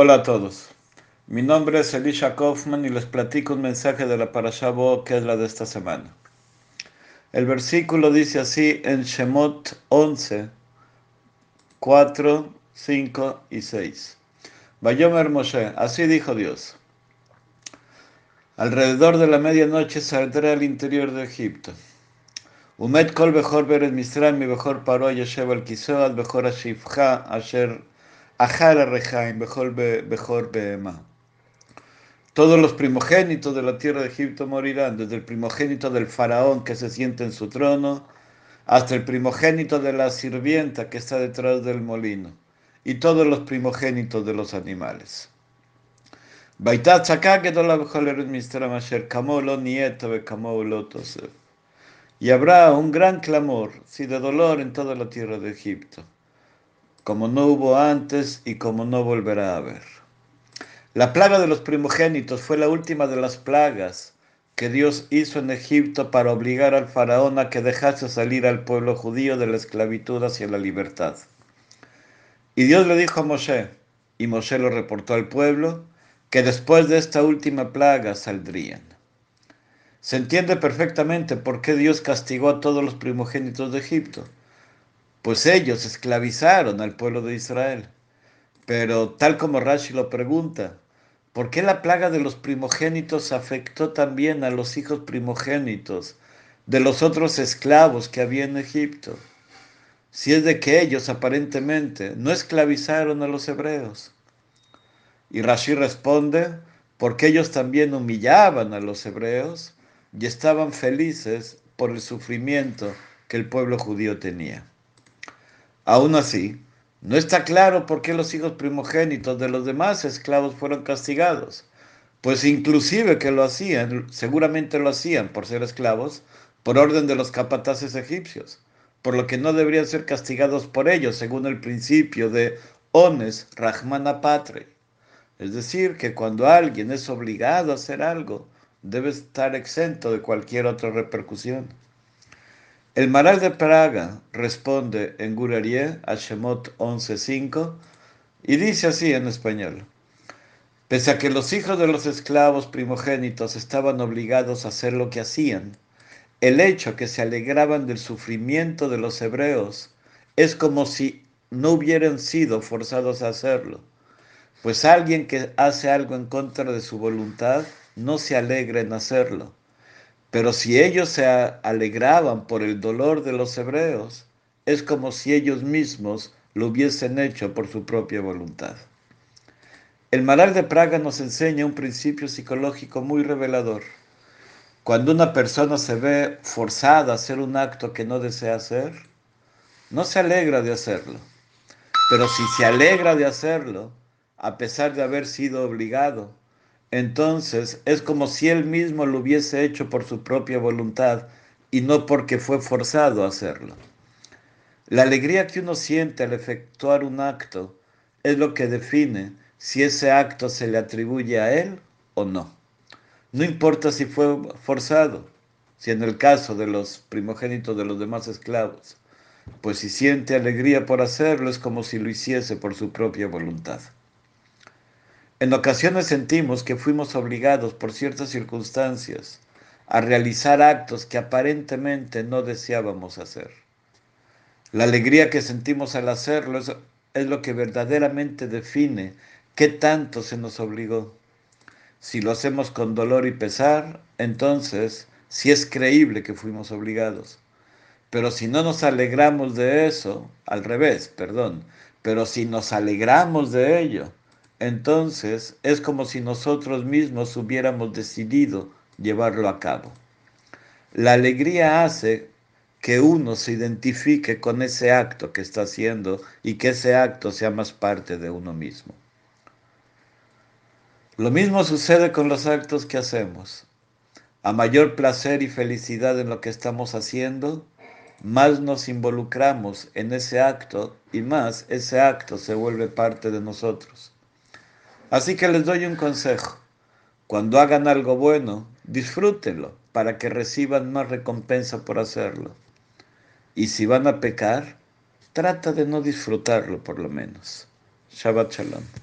Hola a todos. Mi nombre es Elisha Kaufman y les platico un mensaje de la Parashá Bo, que es la de esta semana. El versículo dice así en Shemot 11, 4, 5 y 6. Vayomer Moshe, así dijo Dios. Alrededor de la medianoche saldré al interior de Egipto. Umet kol bechor beres misraim mi bechor paro yeshev al kisoad bechor ashifcha asher todos los primogénitos de la tierra de Egipto morirán, desde el primogénito del faraón que se siente en su trono, hasta el primogénito de la sirvienta que está detrás del molino, y todos los primogénitos de los animales. Y habrá un gran clamor, si de dolor en toda la tierra de Egipto como no hubo antes y como no volverá a haber. La plaga de los primogénitos fue la última de las plagas que Dios hizo en Egipto para obligar al faraón a que dejase salir al pueblo judío de la esclavitud hacia la libertad. Y Dios le dijo a Moshe, y Moshe lo reportó al pueblo, que después de esta última plaga saldrían. Se entiende perfectamente por qué Dios castigó a todos los primogénitos de Egipto pues ellos esclavizaron al pueblo de Israel. Pero tal como Rashi lo pregunta, ¿por qué la plaga de los primogénitos afectó también a los hijos primogénitos de los otros esclavos que había en Egipto? Si es de que ellos aparentemente no esclavizaron a los hebreos. Y Rashi responde, porque ellos también humillaban a los hebreos y estaban felices por el sufrimiento que el pueblo judío tenía. Aún así, no está claro por qué los hijos primogénitos de los demás esclavos fueron castigados, pues inclusive que lo hacían, seguramente lo hacían por ser esclavos, por orden de los capataces egipcios, por lo que no deberían ser castigados por ellos, según el principio de ones rahmana patre. Es decir, que cuando alguien es obligado a hacer algo, debe estar exento de cualquier otra repercusión. El Maral de Praga responde en Gurarie a Shemot 11.5 y dice así en español. Pese a que los hijos de los esclavos primogénitos estaban obligados a hacer lo que hacían, el hecho que se alegraban del sufrimiento de los hebreos es como si no hubieran sido forzados a hacerlo, pues alguien que hace algo en contra de su voluntad no se alegra en hacerlo pero si ellos se alegraban por el dolor de los hebreos, es como si ellos mismos lo hubiesen hecho por su propia voluntad. El Maral de Praga nos enseña un principio psicológico muy revelador. Cuando una persona se ve forzada a hacer un acto que no desea hacer, no se alegra de hacerlo. Pero si se alegra de hacerlo, a pesar de haber sido obligado, entonces es como si él mismo lo hubiese hecho por su propia voluntad y no porque fue forzado a hacerlo. La alegría que uno siente al efectuar un acto es lo que define si ese acto se le atribuye a él o no. No importa si fue forzado, si en el caso de los primogénitos de los demás esclavos, pues si siente alegría por hacerlo es como si lo hiciese por su propia voluntad. En ocasiones sentimos que fuimos obligados por ciertas circunstancias a realizar actos que aparentemente no deseábamos hacer. La alegría que sentimos al hacerlo es, lo que verdaderamente define qué tanto se nos obligó. Si lo hacemos con dolor y pesar, entonces sí es creíble que fuimos obligados. Pero si no nos alegramos de eso, al revés, perdón, pero si nos alegramos de ello, entonces es como si nosotros mismos hubiéramos decidido llevarlo a cabo. La alegría hace que uno se identifique con ese acto que está haciendo y que ese acto sea más parte de uno mismo. Lo mismo sucede con los actos que hacemos. A mayor placer y felicidad en lo que estamos haciendo, más nos involucramos en ese acto y más ese acto se vuelve parte de nosotros. Así que les doy un consejo. Cuando hagan algo bueno, disfrútenlo para que reciban más recompensa por hacerlo. Y si van a pecar, trata de no disfrutarlo por lo menos. Shabbat Shalom.